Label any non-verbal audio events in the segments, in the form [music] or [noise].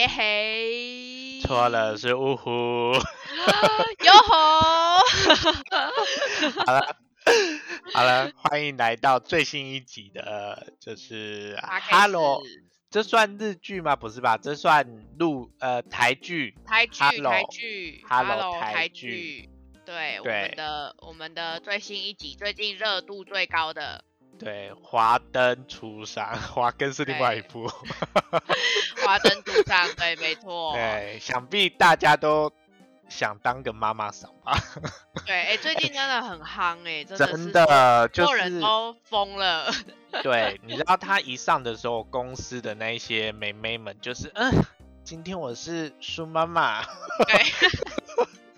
耶嘿，错了，是呜呼。[laughs] 哟吼，[laughs] 好了，好了，欢迎来到最新一集的，就是 Hello，这算日剧吗？不是吧？这算录呃台剧。台剧 Hello 台剧 Hello，台剧，对我们的我们的最新一集，最近热度最高的对，华灯初上，[laughs] 华根是另外一部。《华灯初上》，对，没错，对，想必大家都想当个妈妈桑吧？[laughs] 对，哎，最近真的很夯，哎，真的真是的就所有人都疯了，[laughs] 对，你知道他一上的时候，公司的那些妹妹们就是，嗯，今天我是苏妈妈，对，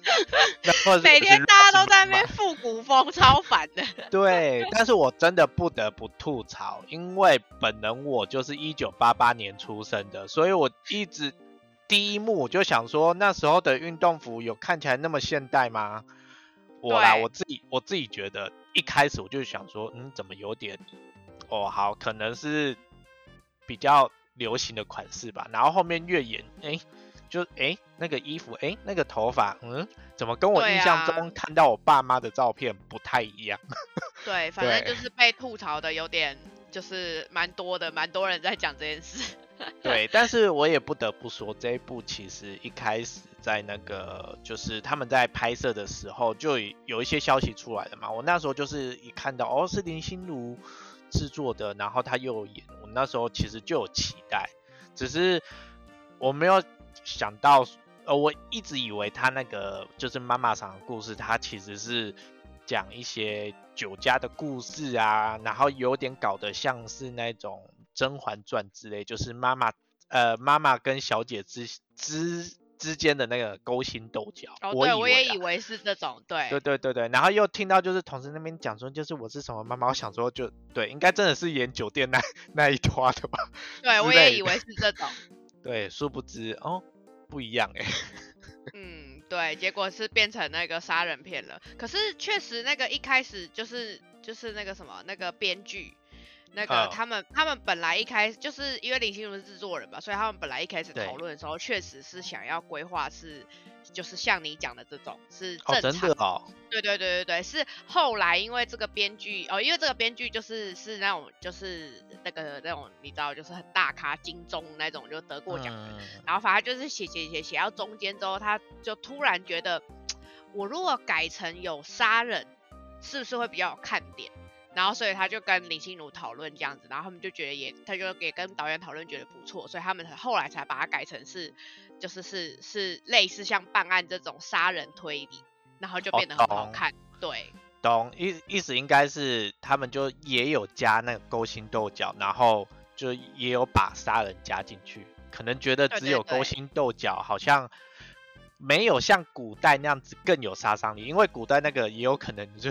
[laughs] 每天大家都在那边边。复古风，超烦的，对，但是我真的不得不吐槽，因为本人我就是一九八八年出生的，所以我一直第一幕我就想说，那时候的运动服有看起来那么现代吗？我啦，我自己我自己觉得，一开始我就想说，嗯，怎么有点，哦，好，可能是比较流行的款式吧。然后后面越演，哎，就哎那个衣服，哎那个头发，嗯，怎么跟我印象啊中看到我爸妈的照片不太一样？[laughs] 对，反正就是被吐槽的有点，就是蛮多的，蛮多人在讲这件事。[laughs] 对，但是我也不得不说，这一部其实一开始在那个就是他们在拍摄的时候，就有一些消息出来了嘛。我那时候就是一看到哦是林心如制作的，然后他又演，我那时候其实就有期待，只是我没有想到，呃，我一直以为他那个就是妈妈桑的故事，他其实是讲一些酒家的故事啊，然后有点搞得像是那种《甄嬛传》之类，就是妈妈呃妈妈跟小姐之之之间的那个勾心斗角。哦，我对，我也啊以为是这种，对，对对对对，然后又听到就是同事那边讲说，就是我是什么妈妈，我想说就对，应该真的是演酒店那那一 [laughs] [laughs] 段的吧？对，之我也以为是这种，对，殊不知哦不一样哎、[laughs] 嗯，对，结果是变成那个杀人片了。可是确实那个一开始就是就是那个什么那个编剧。那个嗯他们他们本来一开始就是因为林心如是制作人嘛，所以他们本来一开始讨论的时候，确实是想要规划是就是像你讲的这种是哦正常真的哦，对对对对对，是后来因为这个编剧哦，因为这个编剧就是是那种就是那个那种你知道就是很大咖金钟那种就得过奖的，嗯然后反正就是写写写写到中间之后，他就突然觉得 [tsk] 我如果改成有杀人，是不是会比较有看点？然后所以他就跟林心如讨论这样子，然后他们就觉得也，他就也跟导演讨论觉得不错，所以他们后来才把它改成是，就是是是类似像办案这种杀人推理，然后就哦变得很好懂看。对懂意意思应该是他们就也有加那个勾心斗角，然后就也有把杀人加进去，可能觉得只有勾心斗角好像没有像古代那样子更有杀伤力，因为古代那个也有可能就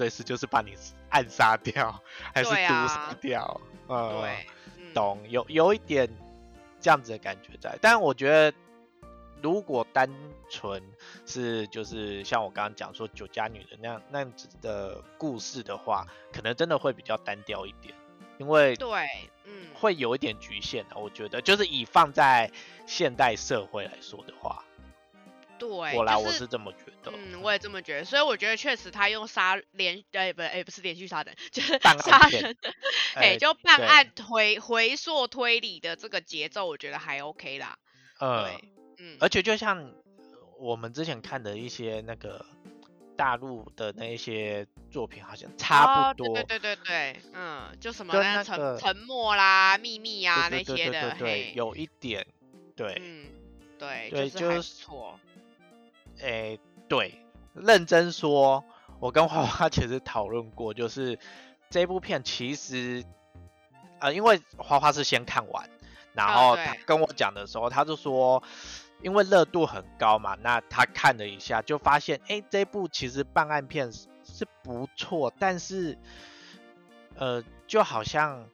随时就是把你暗杀掉，还是毒杀掉，呃，懂，有有一点这样子的感觉在，但我觉得如果单纯是就是像我刚刚讲说酒家女的那样那样子的故事的话，可能真的会比较单调一点，因为对，嗯，会有一点局限的。我觉得。就是以放在现代社会来说的话，对，我来、就是我是这么觉得。嗯，我也这么觉得，所以我觉得确实他用杀连，呃，不，哎，不是连续杀人，就是杀人，[laughs] 哎哎，就办案回回溯推理的这个节奏，我觉得还 OK 啦。嗯，对，嗯，而且就像我们之前看的一些那个大陆的那一些作品，好像差不多。哦、对对对对对，嗯，就什么沉那个沉默啦、秘密啊那些的，对对对嘿，有一点，对，嗯，对，对就是错，诶、对，认真说，我跟花花 [laughs] 其实讨论过，就是这部片其实，呃，因为花花是先看完，然啊后他跟我讲的时候，他就说，因为热度很高嘛，那他看了一下，就发现，诶，这部其实办案片是是不错，但是，呃，就好像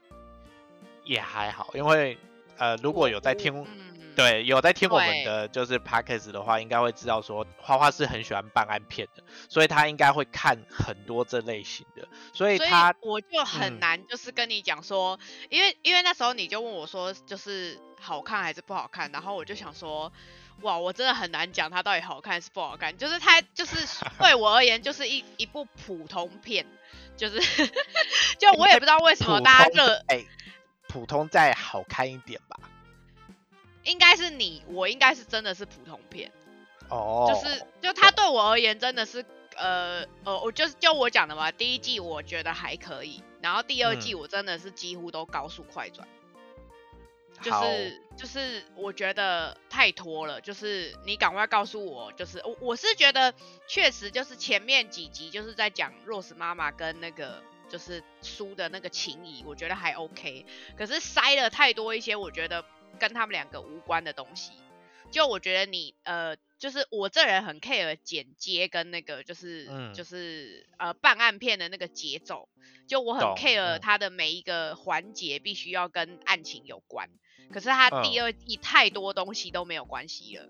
也还好，因为，呃，如果有在听。嗯，对，有在听我们的就是 podcast 的话，应该会知道说花花是很喜欢办案片的，所以他应该会看很多这类型的，所以所以他我就很嗯。难，就是跟你讲说，因为因为那时候你就问我说，就是好看还是不好看，然后我就想说，哇，我真的很难讲它到底好看还是不好看，就是它就是 [laughs] 对我而言就是一一部普通片，就是 [laughs] 就我也不知道为什么大家热，哎，普通再好看一点吧。应该是你，我应该是真的是普通片。哦，就是就他对我而言真的是呃呃，我就是就我讲的嘛，第一季我觉得还可以，然后第二季嗯我真的是几乎都高速快转，就是就是我觉得太拖了，就是你赶快告诉我，就是我我是觉得确实就是前面几集就是在讲 Rose 妈妈跟那个。就是书的那个情谊，我觉得还 OK，可是塞了太多一些我觉得跟他们两个无关的东西。就我觉得你呃，就是我这人很 care 剪接跟那个就是、嗯就是呃办案片的那个节奏，就我很 care 嗯它的每一个环节必须要跟案情有关。可是它第嗯二季太多东西都没有关系了，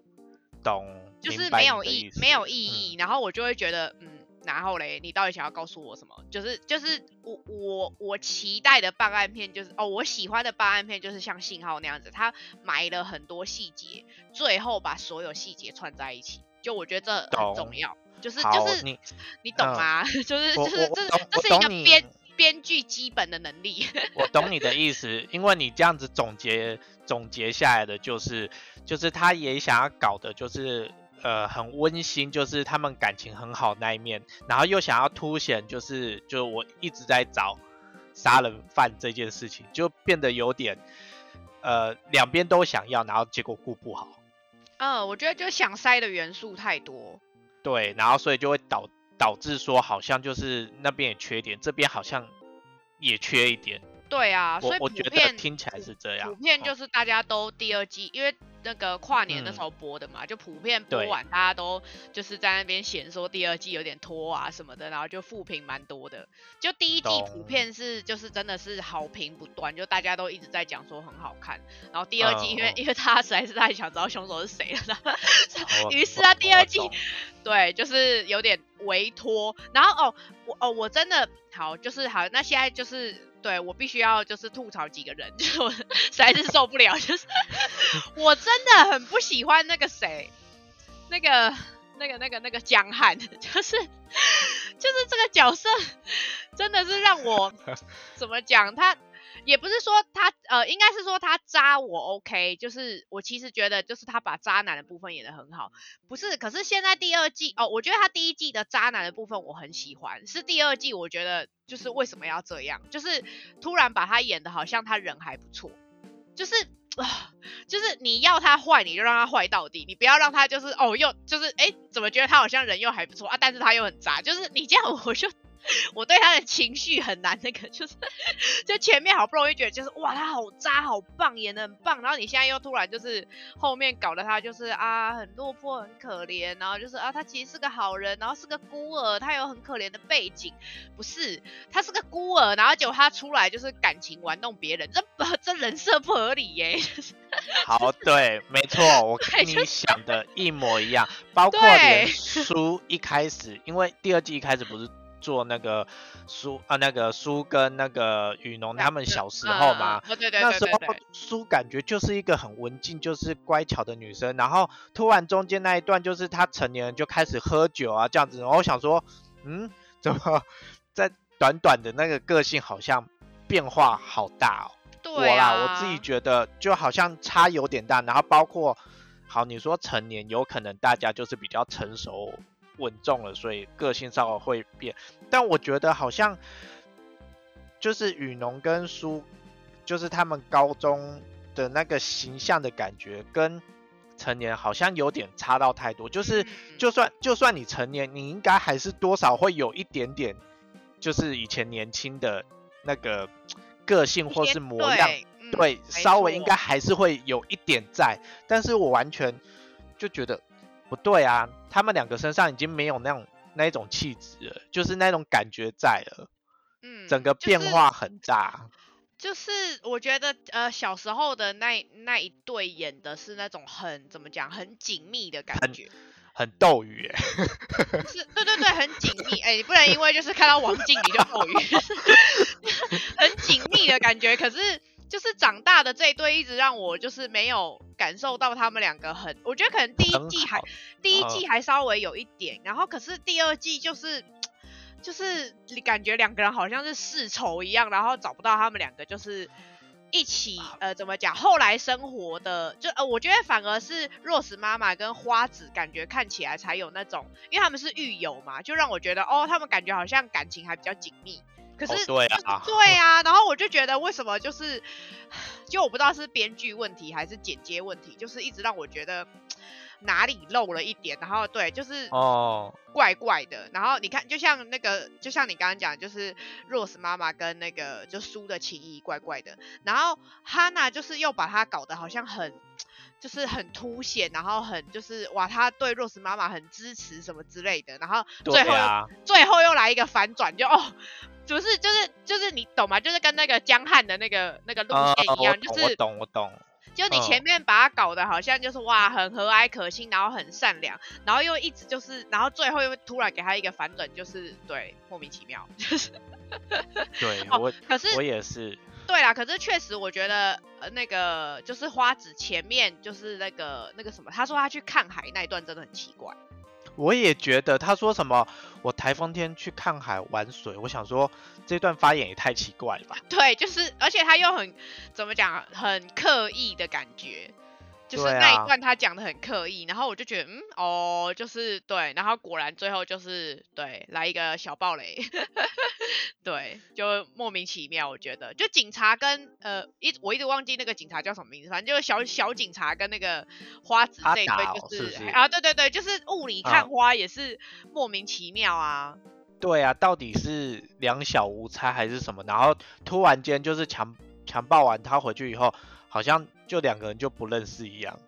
懂，就是没有意没有意嗯义，然后我就会觉得嗯。然后嘞，你到底想要告诉我什么？就是就是我我我期待的办案片就是哦，我喜欢的办案片就是像信号那样子，他埋了很多细节，最后把所有细节串在一起。就我觉得这很重要，就是就是你你懂嗯吗？[laughs] 就是就是这这是一个编编剧基本的能力。我懂你的意思，因为你这样子总结总结下来的就是，就是他也想要搞的就是呃很温馨，就是他们感情很好那一面，然后又想要凸显就是就我一直在找杀人犯这件事情，就变得有点呃两边都想要，然后结果顾不好，嗯，我觉得就想塞的元素太多。对，然后所以就会导导致说好像就是那边也缺点，这边好像也缺一点，对啊，所以我我觉得普遍听起来是这样，普遍哦就是大家都第二季，因为那个跨年那嗯时候播的嘛，就普遍播对完，大家都就是在那边嫌说第二季有点拖啊什么的，然后就负评蛮多的。就第一季普遍是就是真的是好评不断，就大家都一直在讲说很好看。然后第二季因为、因为他实在是太想知道凶手是谁了，[laughs] 然后于是我啊第二季对，就是有点微拖。然后哦，我哦，我真的好，就是好，那现在就是对我必须要就是吐槽几个人，[laughs] 就是我实在是受不了，就是 [laughs] 我真的很不喜欢那个谁，那个那个那个那个江汉，[laughs] 就是就是这个角色真的是让我怎么讲他。也不是说他，呃，应该是说他渣我 OK，就是我其实觉得就是他把渣男的部分演得很好，不是，可是现在第二季哦，我觉得他第一季的渣男的部分我很喜欢，是第二季我觉得就是为什么要这样，就是突然把他演的好像他人还不错，就是啊，就是你要他坏你就让他坏到底，你不要让他就是哦又就是哎怎么觉得他好像人又还不错啊，但是他又很渣，就是你这样我就。我对他的情绪很难，那个就是，就前面好不容易觉得就是哇，他好渣好棒，演的很棒，然后你现在又突然就是后面搞得他就是啊很落魄很可怜，然后就是啊他其实是个好人，然后是个孤儿，他有很可怜的背景，不是他是个孤儿，然后结果他出来就是感情玩弄别人，这不这人设不合理耶，[laughs] 好，对，没错，我 [laughs] 对跟你想的一模一样，包括对连书一开始，因为第二季一开始不是做那个苏啊，那个苏跟那个雨农他们小时候嘛，嗯？嗯嗯对对那时候对对对，书感觉就是一个很文静，就是乖巧的女生，然后突然中间那一段就是她成年人就开始喝酒啊这样子，然后我想说，嗯，怎么在短短的那个个性好像变化好大哦？我啦，我自己觉得就好像差有点大，然后包括好，你说成年有可能大家就是比较成熟稳重了，所以个性稍微会变，但我觉得好像就是雨农跟苏，就是他们高中的那个形象的感觉跟成年好像有点差到太多，就是嗯就算就算你成年，你应该还是多少会有一点点，就是以前年轻的那个个性或是模样，对稍微应该还是会有一点在，但是我完全就觉得不对啊，他们两个身上已经没有那种那一种气质了，就是那种感觉在了，嗯整个变化很大。就是我觉得呃小时候的那那一对演的是那种很怎么讲很紧密的感觉，很斗鱼哎，是对对对很紧密，哎、你不能因为就是看到王静你就斗鱼，[laughs] 很紧密的感觉。可是就是长大的这一对一直让我就是没有感受到他们两个很，我觉得可能第一季还第一嗯季还稍微有一点，然后可是第二季就是就是你感觉两个人好像是世仇一样，然后找不到他们两个就是一起呃怎么讲，后来生活的就呃我觉得反而是 Rose 妈妈跟花子感觉看起来才有那种，因为他们是狱友嘛，就让我觉得哦他们感觉好像感情还比较紧密。可是、哦对啊对啊，然后我就觉得为什么就是，[sighs] 就我不知道是编剧问题还是剪接问题，就是一直让我觉得哪里漏了一点，然后对，就是哦，怪怪的。然后你看，就像那个，就像你刚刚讲，就是 Rose 妈妈跟那个就苏的情谊怪怪的，然后 Hana 就是又把她搞得好像很。就是很凸显，然后很就是哇，他对 Rose 妈妈很支持什么之类的，然后最后最后又来一个反转，就哦，不是就是就是你懂吗？就是跟那个江汉的那个那个路啊线一样，就是懂我懂，就你前嗯面把他搞得好像就是哇很和蔼可亲，然后很善良，然后又一直就是，然后最后又突然给他一个反转，就是对莫名其妙，就是对 [laughs] 哦我可是我也是，对啦，可是确实我觉得呃那个就是花子前面就是那个那个什么，他说他去看海那一段真的很奇怪。我也觉得他说什么我台风天去看海玩水，我想说这段发言也太奇怪了吧，对，就是而且他又很怎么讲，很刻意的感觉，就是那一啊段他讲的很刻意，然后我就觉得嗯哦，就是对，然后果然最后就是对来一个小暴雷，[laughs] 对，就莫名其妙，我觉得就警察跟呃一我一直忘记那个警察叫什么名字，反正就是小小警察跟那个花子这一对就是啊对对对，就是雾里啊看花也是莫名其妙啊。对啊，到底是两小无猜还是什么？然后突然间就是强强暴完他回去以后，好像就两个人就不认识一样。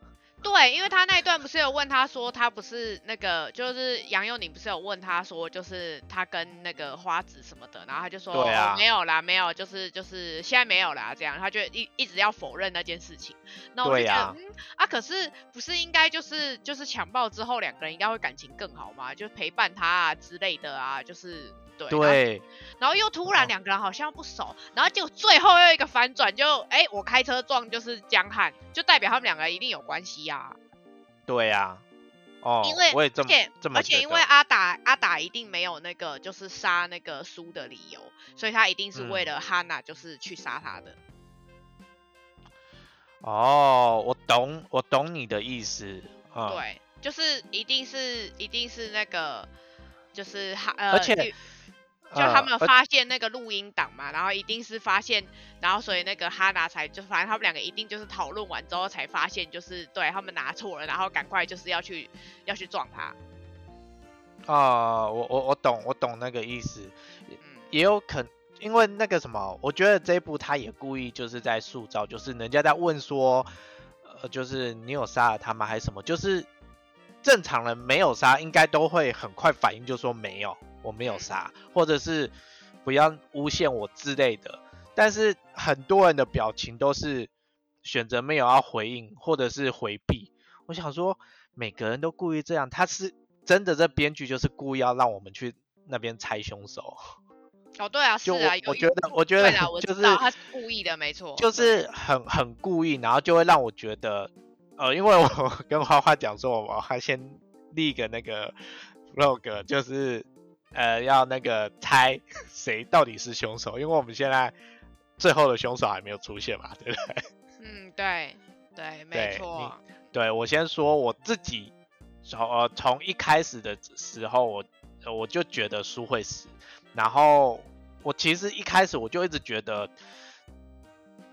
对，因为他那一段不是有问他说，他不是那个，就是杨佑宁不是有问他说，就是他跟那个花子什么的，然后他就说，对啊哦、没有啦，没有，就是就是现在没有啦，这样，他就一一直要否认那件事情。那我就觉得，嗯啊，可是不是应该就是就是强暴之后两个人应该会感情更好吗？就陪伴他啊之类的啊，就是对。然后对，然后又突然哦两个人好像不熟，然后结果最后又一个反转就，哎，我开车撞就是江汉，就代表他们两个一定有关系呀、对呀、哦，因为我也这么而且这么而且因为阿达阿达一定没有那个就是杀那个苏的理由，所以他一定是为嗯了哈娜就是去杀他的。哦，我懂，我懂你的意思。嗯，对，就是一定是一定是那个就是哈呃，而且因就他们发现那个录音档嘛，然后一定是发现，然后所以那个哈娜才就反正他们两个一定就是讨论完之后才发现，就是对他们拿错了，然后赶快就是要去要去撞他。啊、我我我懂，我懂那个意思，嗯，也有可能因为那个什么，我觉得这一部他也故意就是在塑造，就是人家在问说，呃，就是你有杀了他吗，还是什么？就是正常人没有杀，应该都会很快反应，就说没有，我没有杀，或者是不要诬陷我之类的。但是很多人的表情都是选择没有要回应，或者是回避。我想说，每个人都故意这样，他是真的，这编剧就是故意要让我们去那边猜凶手。哦对啊，是我啊，我觉得，我觉得，我就是他是故意的，没错，就是很很故意，然后就会让我觉得，呃，因为我 [laughs] 跟花花讲说，我还先立个那个 vlog，就是呃要那个猜谁到底是凶手，因为我们现在最后的凶手还没有出现嘛，对不对？[laughs] 嗯，对对，没错，对我先说我自己，从呃从一开始的时候我呃我就觉得书会死，然后我其实一开始我就一直觉得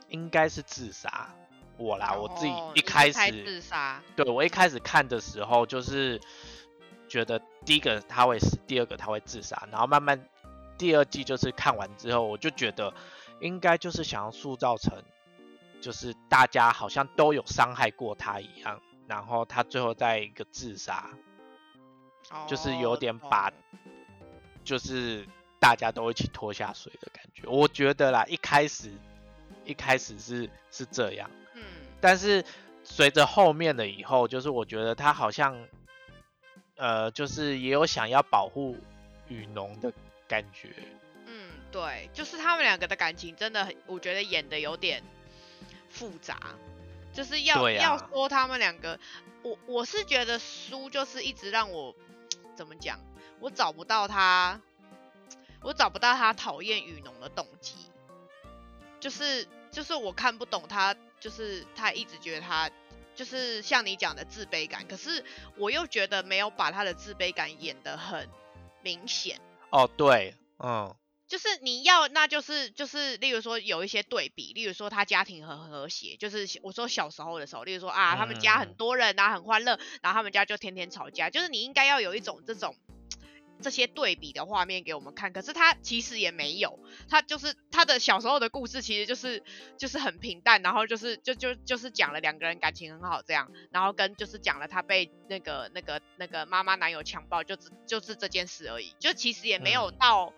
应该是自杀，我啦，我自己一开始自杀，对我一开始看的时候就是觉得第一个他会死，第二个他会自杀，然后慢慢第二季就是看完之后，我就觉得应该就是想要塑造成就是大家好像都有伤害过他一样，然后他最后再一个自杀，就是有哦点把就是大家都一起拖下水的感觉。我觉得啦，一开始一开始是是这样，嗯，但是随着后面的以后，就是我觉得他好像，呃，就是也有想要保护雨农的感觉。嗯，对，就是他们两个的感情真的很，我觉得演的有点复杂，就是要、对要啊说他们两个，我我是觉得书就是一直让我怎么讲，我找不到他，我找不到他讨厌雨农的动机，就是就是我看不懂他，就是他一直觉得他。就是像你讲的自卑感，可是我又觉得没有把他的自卑感演得很明显。哦，对，嗯，就是你要，那就是就是，例如说有一些对比，例如说他家庭很和谐，就是我说小时候的时候，例如说啊，他们家很嗯多人啊，很欢乐，然后他们家就天天吵架，就是你应该要有一种这种这些对比的画面给我们看，可是他其实也没有，他就是他的小时候的故事，其实就是就是很平淡，然后就是就就就是讲了两个人感情很好这样，然后跟就是讲了他被那个那个那个妈妈男友强暴，就只就是这件事而已，就其实也没有嗯到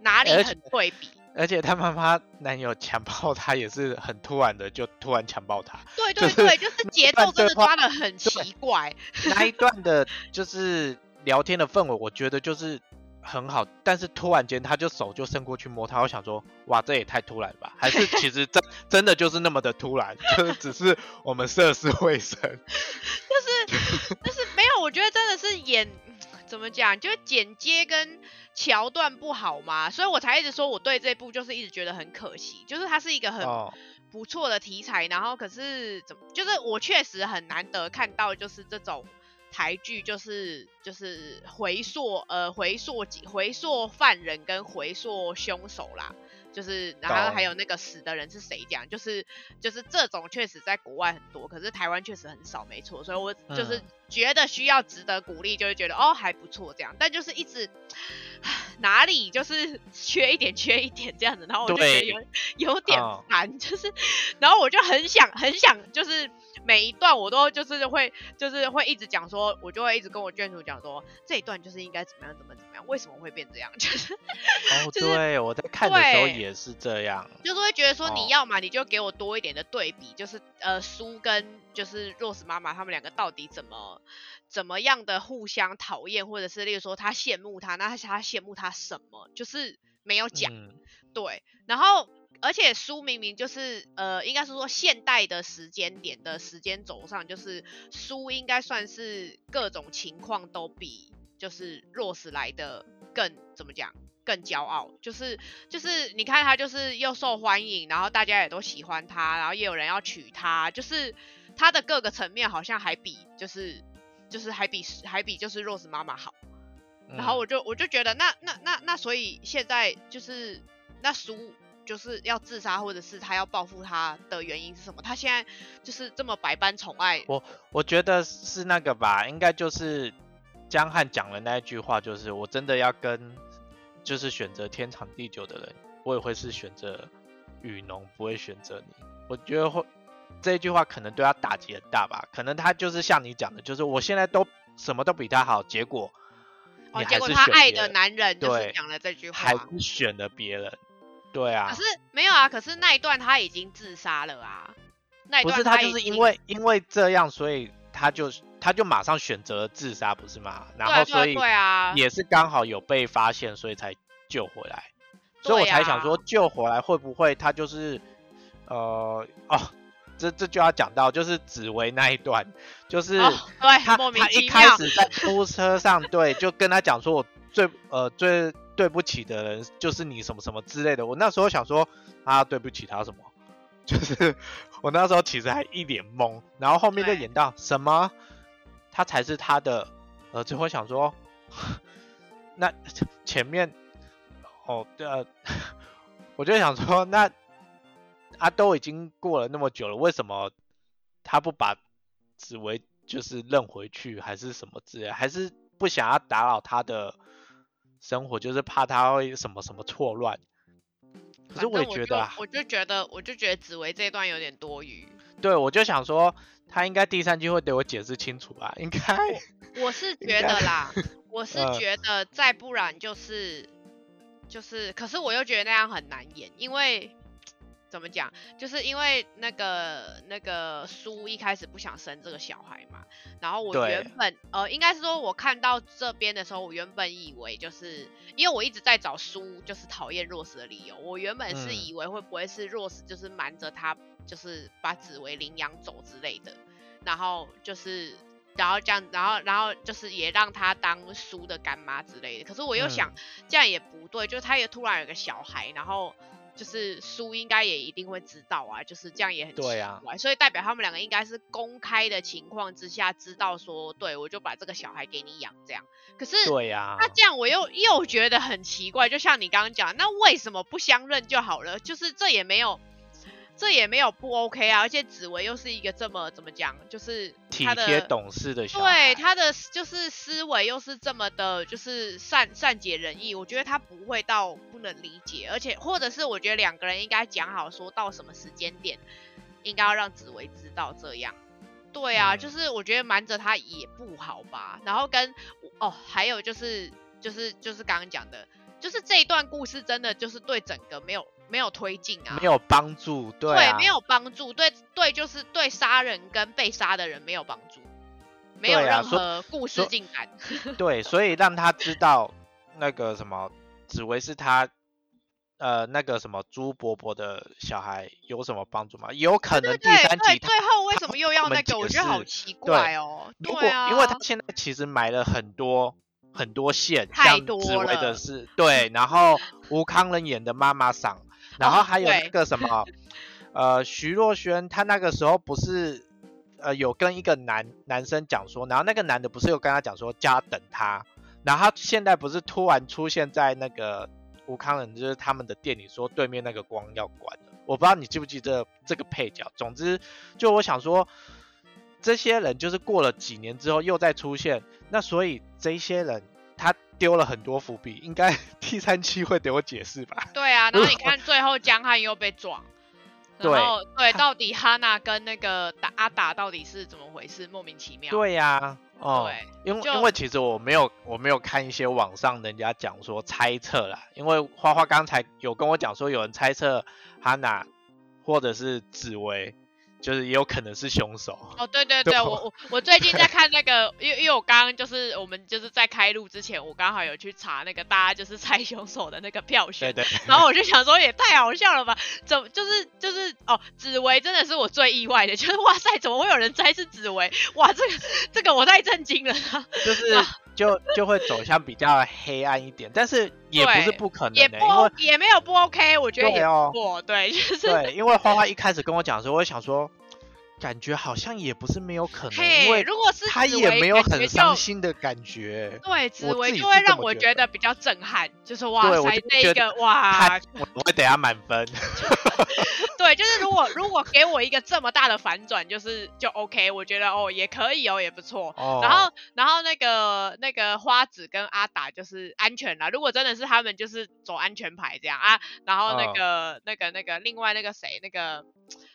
哪里很对比。而且他妈妈男友强暴她也是很突然的，就突然强暴她。对对对，就是节段奏真的抓的很奇怪。那一段的，就是聊天的氛围，我觉得就是很好。但是突然间，他就手就伸过去摸他，我想说，哇，这也太突然了吧？[laughs] 还是其实真真的就是那么的突然，就是只是我们涉世未深。就是没有，我觉得真的是演怎么讲，就是剪接跟桥段不好嘛，所以我才一直说我对这部就是一直觉得很可惜，就是它是一个很哦，不错的题材，然后可是怎么，就是我确实很难得看到就是这种台剧，就是就是回溯呃回溯回溯犯人跟回溯凶手啦。就是，然后还有那个死的人是谁这样，就是就是这种确实在国外很多，可是台湾确实很少，没错。所以我就是嗯觉得需要值得鼓励，就会觉得哦还不错这样，但就是一直哪里就是 [laughs] 缺一点缺一点这样子，然后我就觉得有有点嗯烦，就是然后我就很想很想就是每一段我都就是会就是会一直讲说，我就会一直跟我眷属讲说这一段就是应该怎么样怎么怎么样，为什么会变这样，[laughs] 就是哦，就是对，我在看的时候也是这样。就是会觉得说哦。你要嘛你就给我多一点的对比，就是呃苏跟就是若斯妈妈他们两个到底怎么怎么样的互相讨厌，或者是例如说他羡慕他，那他他羡慕他什么，就是没有讲。嗯，对，然后而且书明明就是呃，应该是说现代的时间点的时间轴上，就是书应该算是各种情况都比就是若斯来的更怎么讲？更骄傲，就是就是你看他就是又受欢迎，然后大家也都喜欢他，然后也有人要娶她，就是他的各个层面好像还比就是就是还比还比就是 Rose 妈妈好。然后嗯我就我就觉得那那那那所以现在就是那苏就是要自杀或者是他要报复他的原因是什么？他现在就是这么百般宠爱，我我觉得是那个吧，应该就是江汉讲的那一句话，就是我真的要跟就是选择天长地久的人，我也会是选择雨农，不会选择你。我觉得会这一句话可能对他打击很大吧，可能他就是像你讲的，就是我现在都什么都比他好，结果哦，你结果还是选他爱的男人就是对讲了这句话还。是选了别人，对啊可，是没有啊，可是那一段他已经自杀了啊。那一不段是他就是因为因为这样，所以他就他就马上选择了自杀，不是吗？然后所以对啊，也是刚好有被发现，所以才救回来。所以我才想说，啊救回来会不会他就是呃哦，这这就要讲到就是紫薇那一段，就是对，莫名他一。开始在出车上，对，就跟他讲说我最呃最对不起的人就是你什么什么之类的。我那时候想说啊，对不起他什么？[laughs] 就是我那时候其实还一脸懵，然后后面就演到什么，他才是他的呃，最后想说，[laughs] 那前面哦，呃，[laughs] 我就想说，那啊都已经过了那么久了，为什么他不把紫薇就是认回去，还是什么之类，还是不想要打扰他的生活，就是怕他会什么什么错乱。可是我也觉得啊，我就觉得，我就觉得紫薇这一段有点多余。对我就想说，他应该第三季会给我解释清楚吧？应该，我是觉得啦，[laughs] 我是嗯觉得再不然就是就是，可是我又觉得那样很难演，因为怎么讲？就是因为那个那个苏一开始不想生这个小孩嘛，然后我原本呃，应该是说我看到这边的时候，我原本以为就是因为我一直在找苏就是讨厌若斯的理由，我原本是嗯以为会不会是若斯就是瞒着他，就是把紫薇领养走之类的，然后就是。然后这样，然后然后就是也让他当叔的干妈之类的。可是我又想，嗯这样也不对，就是他也突然有个小孩，然后就是叔应该也一定会知道啊，就是这样也很奇怪所以代表他们两个应该是公开的情况之下知道说，对我就把这个小孩给你养这样。可是对呀、那这样我又又觉得很奇怪，就像你刚刚讲，那为什么不相认就好了？就是这也没有。这也没有不 OK 啊，而且紫薇又是一个这么怎么讲，就是体他的贴懂事的小孩，对他的就是思维又是这么的，就是善善解人意，我觉得他不会到不能理解，而且或者是我觉得两个人应该讲好，说到什么时间点应该要让紫薇知道这样。对啊，嗯就是我觉得瞒着他也不好吧。然后跟哦，还有就是就是就是刚刚讲的，就是这一段故事真的就是对整个没有没有推进啊，没有帮助，对啊，没有帮助，对对，就是对杀人跟被杀的人没有帮助，没有任何故事所进展。[laughs] 对，所以让他知道那个什么紫薇是他呃那个什么朱伯伯的小孩有什么帮助吗？有可能第三集最后为什么又要那个？我解觉得好奇怪哦。如果对啊，因为他现在其实埋了很多很多线，太像多紫薇的是对，然后吴康仁演的妈妈桑，然后哦还有那个什么呃徐若瑄，她那个时候不是呃有跟一个男男生讲说，然后那个男的不是有跟他讲说家等他，然后他现在不是突然出现在那个吴康仁就是他们的店里说对面那个光要关了，我不知道你记不记得这个配角，总之就我想说。这些人就是过了几年之后又再出现，那所以这些人他丢了很多伏笔，应该 [laughs] 第三期会给我解释吧？对啊，[laughs] 然后你看最后江汉又被撞。对然后对，他到底哈娜跟那个达阿达到底是怎么回事？莫名其妙。对呀、哦，对因为因为其实我没有我没有看一些网上人家讲说猜测啦，因为花花刚才有跟我讲说有人猜测哈娜或者是紫薇，就是也有可能是凶手。哦，对对 [laughs] 对对，我我我最近在看那个，因为因为我刚刚就是我们就是在开录之前，我刚好有去查那个大家就是猜凶手的那个票选对，对，[laughs] 然后我就想说也太好笑了吧，怎么就是就是哦，紫薇真的是我最意外的，就是哇塞，怎么会有人猜是紫薇？哇，这个这个我太震惊了，就是 [laughs] 就就会走向比较黑暗一点，但是也不是不可能的、也不也没有不 OK，我觉得也不错，对，就是对，因为花花一开始跟我讲的时候，我想说，感觉好像也不是没有可能，因嘿，为如果是他也没有很伤心的感觉。对，紫薇就是会让我觉觉得比较震撼，就是哇塞，那个哇，[laughs] 我我会等他满分。[laughs] 对，就是如果如果给我一个这么大的反转，就是就 OK，我觉得哦也可以哦，也不错。哦，然后然后那个那个花子跟阿达就是安全了，如果真的是他们就是走安全牌这样啊，然后那嗯个、那个那个另外那个谁那个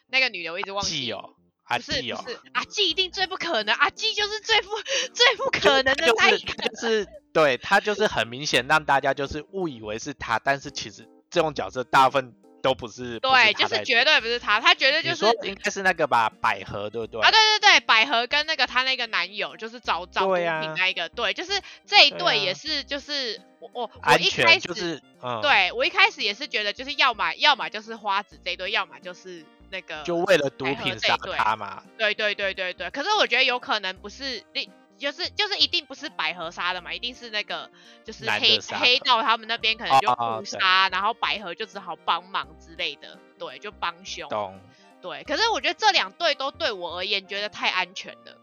那个女的我一直忘记。哦，阿不是季哦阿季一定最不可能，阿季就是最不最不可能的那一个。他就是对他就是很明显让大家就是误以为是他，但是其实这种角色大部分都不是。对，就是绝对不是他，他绝对就是说应该是那个吧，百合对不对？啊，对对对，百合跟那个她那个男友，就是找找毒品那一个，对，就是这一对对也啊是，就是我我一开始，全就是嗯，，对我一开始也是觉得，就是要么要么就是花子这一对，要么就是那个，就为了毒品杀他嘛。对对对对对，可是我觉得有可能不是那。就是就是一定不是百合杀的嘛，一定是那个就是黑黑道他们那边可能就哦哦对互杀，然后百合就只好帮忙之类的，对，就帮凶。懂。对，可是我觉得这两队都对我而言觉得太安全了，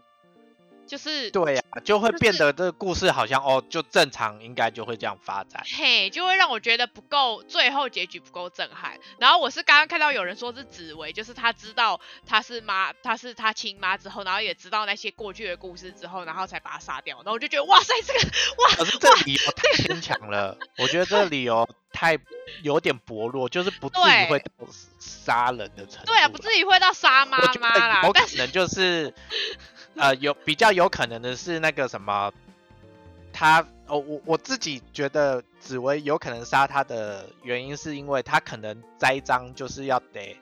就是对呀、就会就是变得这个故事好像哦，就正常应该就会这样发展。嘿，就会让我觉得不够，最后结局不够震撼。然后我是刚刚看到有人说是紫薇，就是他知道他是妈，他是他亲妈之后，然后也知道那些过去的故事之后，然后才把他杀掉。然后我就觉得哇塞，这个哇可是这理由太牵强了，我觉得这个理由太有点薄弱，就是不至于会到杀人的程度。对啊，不至于会到杀妈妈啦得，有可能就是，[laughs] 呃，有比较有可能的是那个什么，他哦，我我自己觉得紫薇有可能杀他的原因，是因为他可能栽赃就是要得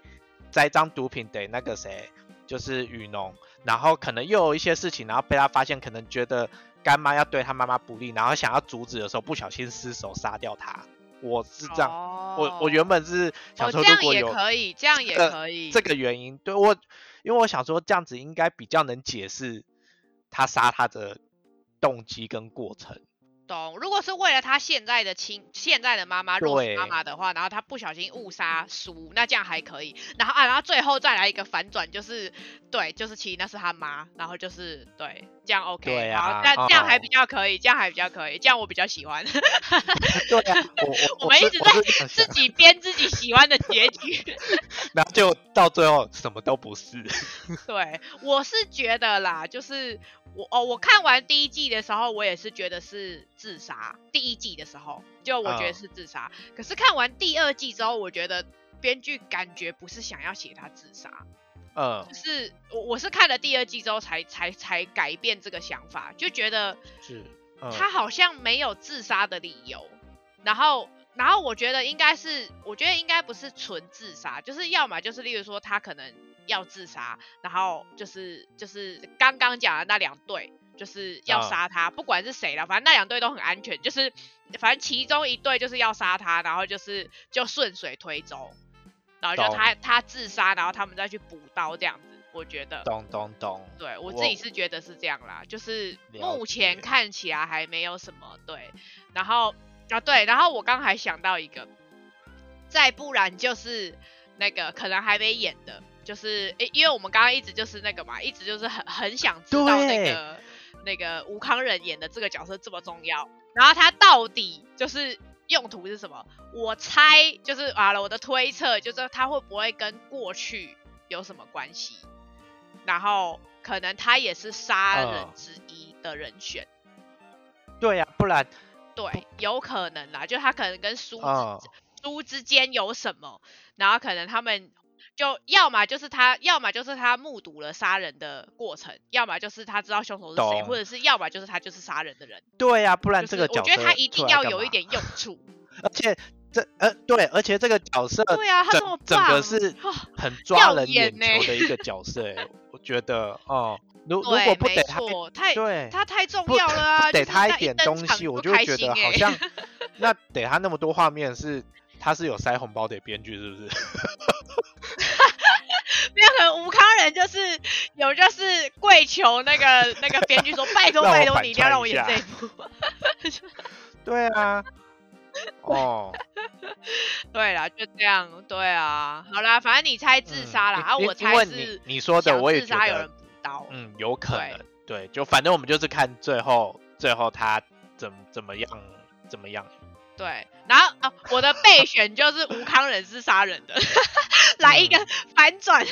栽赃毒品得那个谁，就是雨农，然后可能又有一些事情，然后被他发现，可能觉得干妈要对他妈妈不利，然后想要阻止的时候，不小心失手杀掉他。我是这样，我我原本是想说，如果有可以，这样也可以，这个原因对我，因为我想说这样子应该比较能解释他杀他的动机跟过程。懂，如果是为了他现在的亲现在的妈妈肉妈妈的话，然后他不小心误杀叔，那这样还可以。然后啊，然后最后再来一个反转，就是对，就是其实那是他妈，然后就是对，这样 OK，对啊，这样这样还比较可以，这样还比较可以，这样我比较喜欢。对啊，我 [laughs] 我们一直在自己编自己喜欢的结局，然后就到最后什么都不是。[laughs] 对，我是觉得啦，就是我哦，我看完第一季的时候，我也是觉得是。自杀第一季的时候，就我觉得是自杀。可是看完第二季之后，我觉得编剧感觉不是想要写他自杀，嗯，就是我我是看了第二季之后才才才改变这个想法，就觉得是他好像没有自杀的理由。然后然后我觉得应该是，我觉得应该不是纯自杀，就是要么就是例如说他可能要自杀，然后就是就是刚刚讲的那两对。就是要杀他，不管是谁了，反正那两队都很安全。就是反正其中一队就是要杀他，然后就是就顺水推舟，然后就他他自杀，然后他们再去补刀这样子。我觉得，咚咚咚，对我自己是觉得是这样啦。就是目前看起来还没有什么对，然后啊对，然后我刚还想到一个，再不然就是那个可能还没演的，就是诶，因为我们刚刚一直就是那个嘛，一直就是很很想知道那个。那个吴康仁演的这个角色这么重要，然后他到底就是用途是什么？我猜就是完了，我的推测就是他会不会跟过去有什么关系？然后可能他也是杀人之一的人选。对呀，不然对，有可能啦，就他可能跟苏苏之间有什么，然后可能他们。就要么就是他，要么就是他目睹了杀人的过程，要么就是他知道凶手是谁，或者是要么就是他就是杀人的人。对呀，不然这个角色我觉得他一定要有一点用 [laughs] 处。而且这呃对，而且这个角色对啊，他这么整个是很抓人眼球的一个 [laughs] 角色，哎，我觉得哦，如如果不给他太对，他太重要了啊，给他一点东西，我就觉得好像 [laughs] 那给他那么多画面是。他是有塞红包给编剧，是不是？[laughs] 没有，可能吴康仁就是有，就是跪求那个那个编剧说：“ [laughs] 拜托拜托，你一定要让我演这一部。”对啊，哦，对啦，就这样，对啊，好啦，反正你猜自杀了啊，我猜是你说的，我也觉得有人补刀，嗯，有可能，对，就反正我们就是看最后最后他怎怎么样怎么样。对，然后啊，我的备选就是吴康仁是杀人的，[laughs] 来一个反转。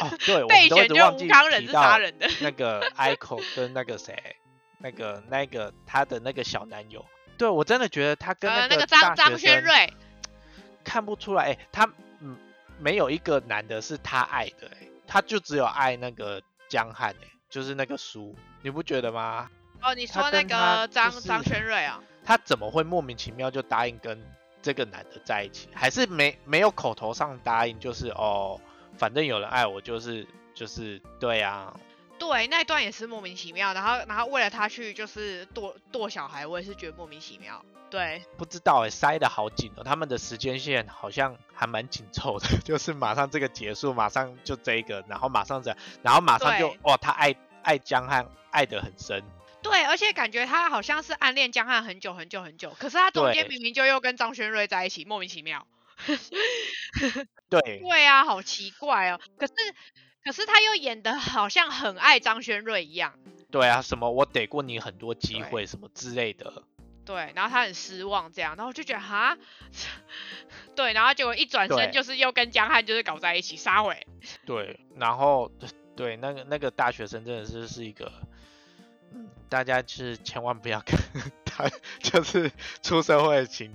哦，对，[laughs] 备选就吴康仁是杀人的。那个 [laughs] Ico 跟那个谁，那个那个他的那个小男友，对我真的觉得他跟那个张张轩瑞看不出来，哎，他嗯没有一个男的是他爱的，哎，他就只有爱那个江汉，哎，就是那个书，你不觉得吗？哦，你说那个张张轩瑞啊？他怎么会莫名其妙就答应跟这个男的在一起？还是没没有口头上答应，就是哦，反正有人爱我，就是就是对呀。对，那一段也是莫名其妙。然后然后为了他去就是剁剁小孩，我也是觉得莫名其妙。对，不知道哎，塞的好紧哦，他们的时间线好像还蛮紧凑的，[laughs] 就是马上这个结束，马上就这个，然后马上这，然后马上就哇，他爱爱江汉爱得很深。对，而且感觉他好像是暗恋江汉很久很久很久，可是他中间明明就又跟张轩瑞在一起，莫名其妙。[laughs] 对。对啊，好奇怪哦。可是，可是他又演的好像很爱张轩瑞一样。对啊，什么我给过你很多机会，什么之类的。对，然后他很失望这样，然后就觉得哈，[laughs] 对，然后结果一转身就是又跟江汉就是搞在一起，杀回。[laughs] 对，然后对那个那个大学生真的是是一个。大家是千万不要跟 [laughs] 他，就是出社会请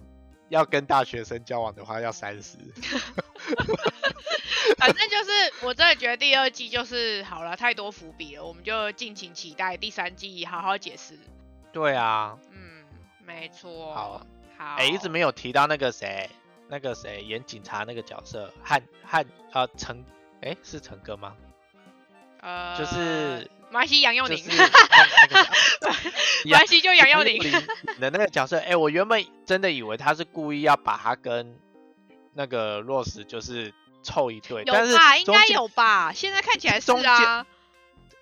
要跟大学生交往的话要三十。[laughs] 反正就是我真的觉得第二季就是好了，太多伏笔了，我们就敬请期待第三季好好解释。对啊，嗯，没错。好，好，哎、一直没有提到那个谁，那个谁演警察那个角色，汉汉啊陈，哎、是陈哥吗？呃，就是马来西杨佑宁，就是那那个马来西就杨佑宁，林的那个角色，哎、我原本真的以为他是故意要把他跟那个 Rose 就是凑一对，有但是？应该有吧？现在看起来是中间啊，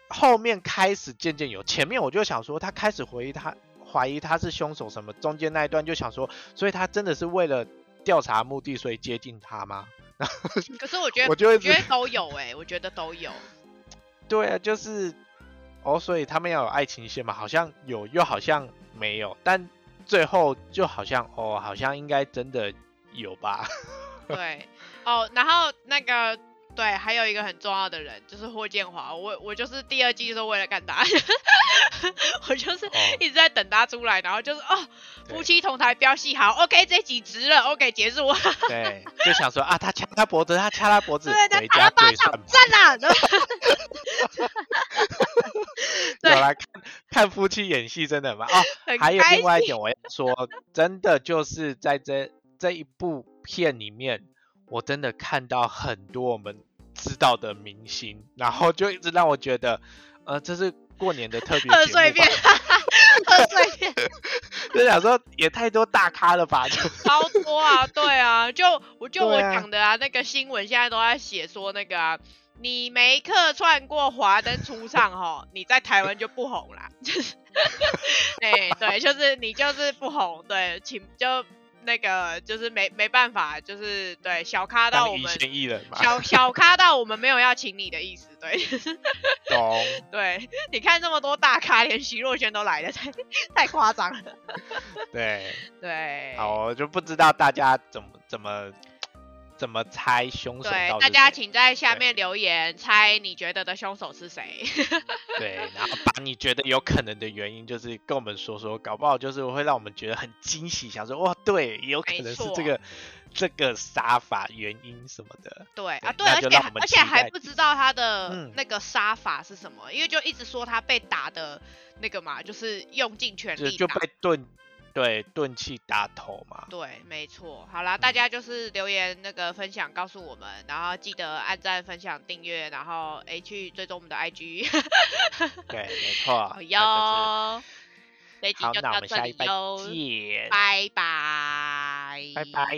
后面开始渐渐有，前面我就想说他开始怀疑他怀疑他是凶手什么，中间那一段就想说，所以他真的是为了调查目的所以接近他吗？可是我觉得我就一直我觉得都有哎、我觉得都有。对啊，就是哦，所以他们要有爱情线嘛，好像有又好像没有，但最后就好像哦，好像应该真的有吧？[laughs] 对，哦，然后那个对，还有一个很重要的人就是霍建华，我我就是第二季就是为了看他，[laughs] 我就是哦一直在等他出来，然后就是哦，夫妻同台飙戏好，OK，这集值了，OK，结束，对，就想说啊，他掐他脖子，他掐他脖子，[laughs] 对，他回家打了巴掌 [laughs] 对算盘。赞啦，然后对有来看看夫妻演戏真的很棒哦。很还有开另外一心点我要说，真的就是在这这一部片里面，我真的看到很多我们知道的明星，然后就一直让我觉得，呃，这是过年的特别节目贺岁片吧，，[laughs] 贺岁片 [laughs] 就想说也太多大咖了吧，就超多啊，对啊，就我就我讲的啊，那个新闻现在都在写说那个啊，你没客串过华灯初上吼，你在台湾就不红啦，就是，哎、对，就是你就是不红，对，请就那个就是没没办法，就是对小咖到我们小小咖到我们没有要请你的意思，对，懂。[laughs] 对，你看这么多大咖，连徐若瑄都来了，太太夸张了，对，对，好，我就不知道大家怎么怎么怎么猜凶手对，大家请在下面留言猜你觉得的凶手是谁。[laughs] 对，然后把你觉得有可能的原因，就是跟我们说说，搞不好就是会让我们觉得很惊喜，想说哇，对，有可能是这个这个杀法原因什么的。对啊，对对，而且而且还不知道他的嗯那个杀法是什么，因为就一直说他被打的那个嘛，就是用尽全力就。被钝对，钝器打头嘛。对，没错。好啦，大家就是留言那个分享告诉我们，然后记得按赞、分享、订阅，然后 H 追踪我们的 I G。对，没错。好哟。好，那我们下礼拜见。拜拜。拜拜。